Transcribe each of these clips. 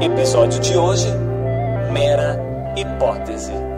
Episódio de hoje: Mera Hipótese.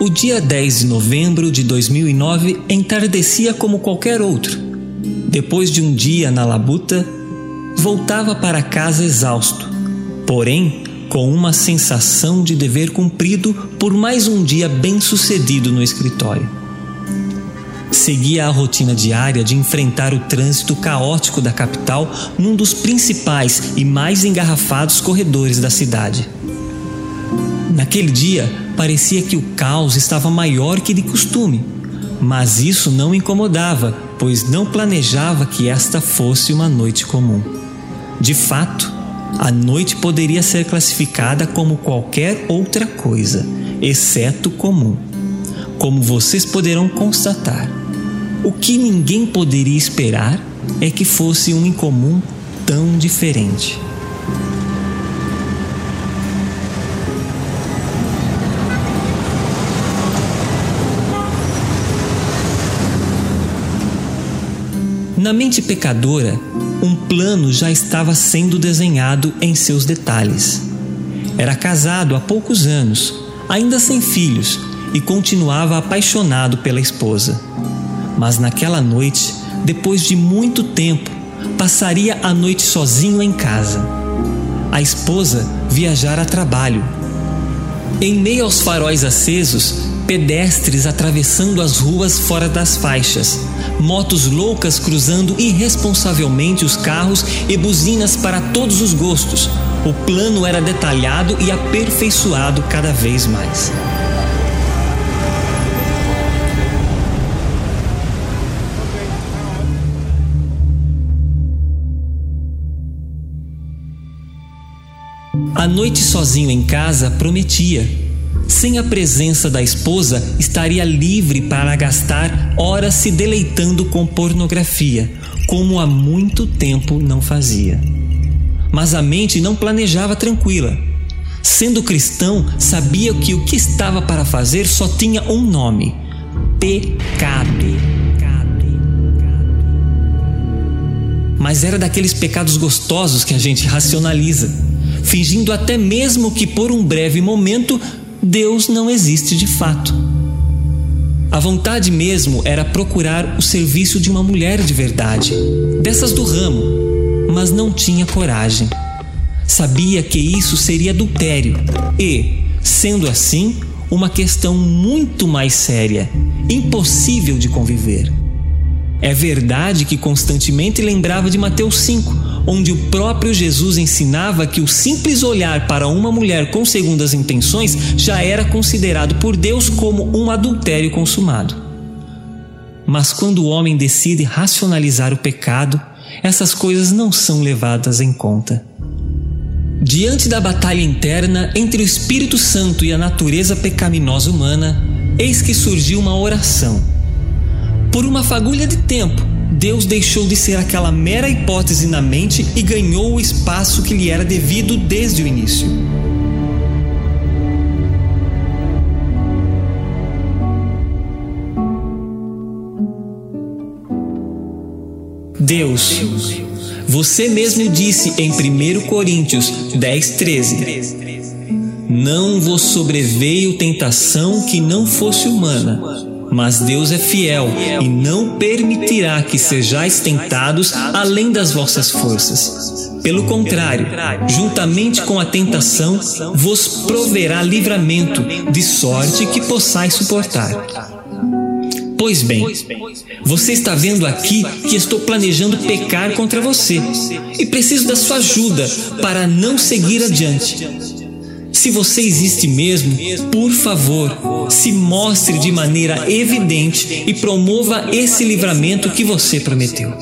O dia 10 de novembro de 2009 entardecia como qualquer outro. Depois de um dia na labuta, voltava para casa exausto, porém com uma sensação de dever cumprido por mais um dia bem-sucedido no escritório. Seguia a rotina diária de enfrentar o trânsito caótico da capital num dos principais e mais engarrafados corredores da cidade. Naquele dia, parecia que o caos estava maior que de costume, mas isso não incomodava, pois não planejava que esta fosse uma noite comum. De fato, a noite poderia ser classificada como qualquer outra coisa, exceto comum. Como vocês poderão constatar, o que ninguém poderia esperar é que fosse um incomum tão diferente. Na mente pecadora, um plano já estava sendo desenhado em seus detalhes. Era casado há poucos anos, ainda sem filhos, e continuava apaixonado pela esposa. Mas naquela noite, depois de muito tempo, passaria a noite sozinho em casa. A esposa viajara a trabalho. Em meio aos faróis acesos, pedestres atravessando as ruas fora das faixas, motos loucas cruzando irresponsavelmente os carros e buzinas para todos os gostos. O plano era detalhado e aperfeiçoado cada vez mais. A noite sozinho em casa prometia sem a presença da esposa, estaria livre para gastar horas se deleitando com pornografia, como há muito tempo não fazia. Mas a mente não planejava tranquila. Sendo cristão, sabia que o que estava para fazer só tinha um nome: pecado. Mas era daqueles pecados gostosos que a gente racionaliza, fingindo até mesmo que por um breve momento Deus não existe de fato. A vontade mesmo era procurar o serviço de uma mulher de verdade, dessas do ramo, mas não tinha coragem. Sabia que isso seria adultério e, sendo assim, uma questão muito mais séria, impossível de conviver. É verdade que constantemente lembrava de Mateus 5, onde o próprio Jesus ensinava que o simples olhar para uma mulher com segundas intenções já era considerado por Deus como um adultério consumado. Mas quando o homem decide racionalizar o pecado, essas coisas não são levadas em conta. Diante da batalha interna entre o Espírito Santo e a natureza pecaminosa humana, eis que surgiu uma oração. Por uma fagulha de tempo, Deus deixou de ser aquela mera hipótese na mente e ganhou o espaço que lhe era devido desde o início. Deus, você mesmo disse em 1 Coríntios 10, 13: Não vos sobreveio tentação que não fosse humana, mas Deus é fiel e não permitirá que sejais tentados além das vossas forças. Pelo contrário, juntamente com a tentação, vos proverá livramento, de sorte que possais suportar. Pois bem, você está vendo aqui que estou planejando pecar contra você e preciso da sua ajuda para não seguir adiante. Se você existe mesmo, por favor, se mostre de maneira evidente e promova esse livramento que você prometeu.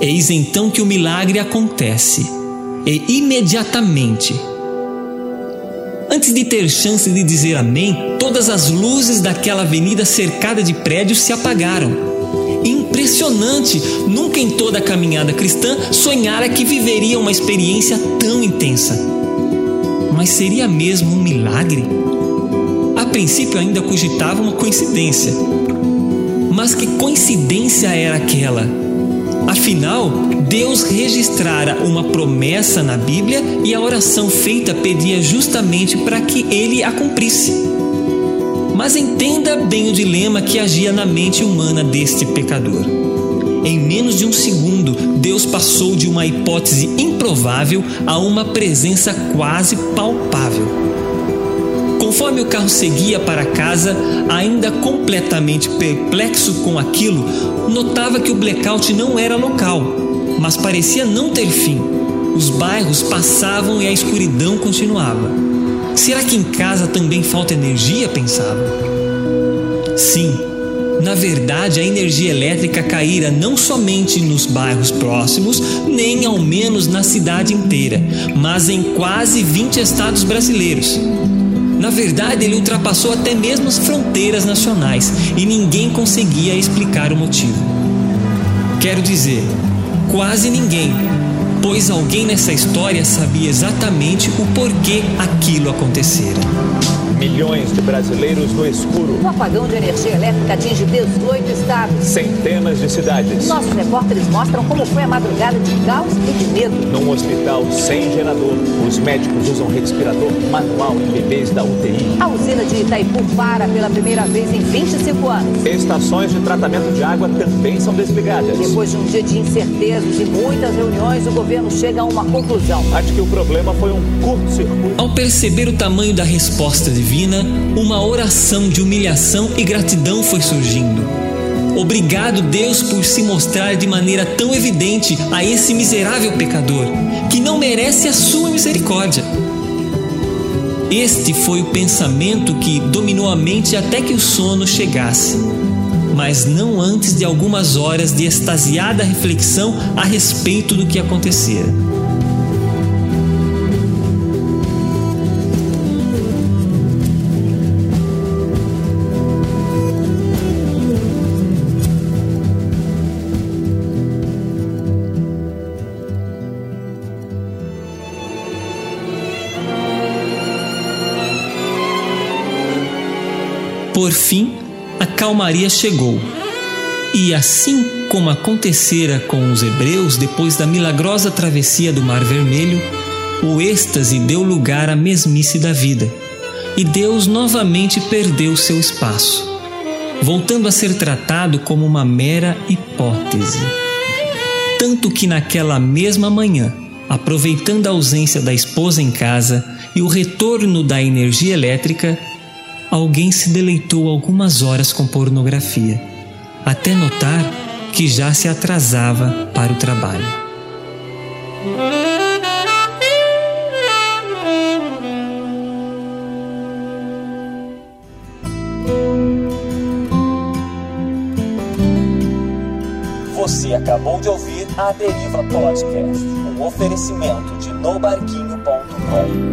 Eis então que o milagre acontece, e imediatamente. Antes de ter chance de dizer amém, todas as luzes daquela avenida cercada de prédios se apagaram. Impressionante! Nunca em toda a caminhada cristã sonhara que viveria uma experiência tão intensa. Mas seria mesmo um milagre? A princípio ainda cogitava uma coincidência. Mas que coincidência era aquela? Afinal, Deus registrara uma promessa na Bíblia e a oração feita pedia justamente para que ele a cumprisse. Mas entenda bem o dilema que agia na mente humana deste pecador. Em menos de um segundo, Deus passou de uma hipótese improvável a uma presença quase palpável. Conforme o carro seguia para casa, ainda completamente perplexo com aquilo, notava que o blackout não era local, mas parecia não ter fim. Os bairros passavam e a escuridão continuava. Será que em casa também falta energia? pensava. Sim, na verdade, a energia elétrica caíra não somente nos bairros próximos, nem ao menos na cidade inteira, mas em quase 20 estados brasileiros. Na verdade, ele ultrapassou até mesmo as fronteiras nacionais e ninguém conseguia explicar o motivo. Quero dizer, quase ninguém, pois alguém nessa história sabia exatamente o porquê aquilo acontecera. Milhões de brasileiros no escuro. O apagão de energia elétrica atinge 18 estados. Centenas de cidades. Nossos repórteres mostram como foi a madrugada de caos e de medo. Num hospital sem gerador, os médicos usam respirador manual em bebês da UTI. A usina de Itaipu para pela primeira vez em 25 anos. Estações de tratamento de água também são desligadas. Depois de um dia de incertezas e muitas reuniões, o governo chega a uma conclusão. Acho que o problema foi um curto-circuito. Ao perceber o tamanho da resposta divina, uma oração de humilhação e gratidão foi surgindo. Obrigado, Deus, por se mostrar de maneira tão evidente a esse miserável pecador, que não merece a sua misericórdia. Este foi o pensamento que dominou a mente até que o sono chegasse, mas não antes de algumas horas de extasiada reflexão a respeito do que acontecera. Por fim, a calmaria chegou. E assim como acontecera com os hebreus depois da milagrosa travessia do Mar Vermelho, o êxtase deu lugar à mesmice da vida, e Deus novamente perdeu seu espaço, voltando a ser tratado como uma mera hipótese. Tanto que naquela mesma manhã, aproveitando a ausência da esposa em casa e o retorno da energia elétrica, alguém se deleitou algumas horas com pornografia, até notar que já se atrasava para o trabalho. Você acabou de ouvir a Deriva Podcast, um oferecimento de nobarquinho.com.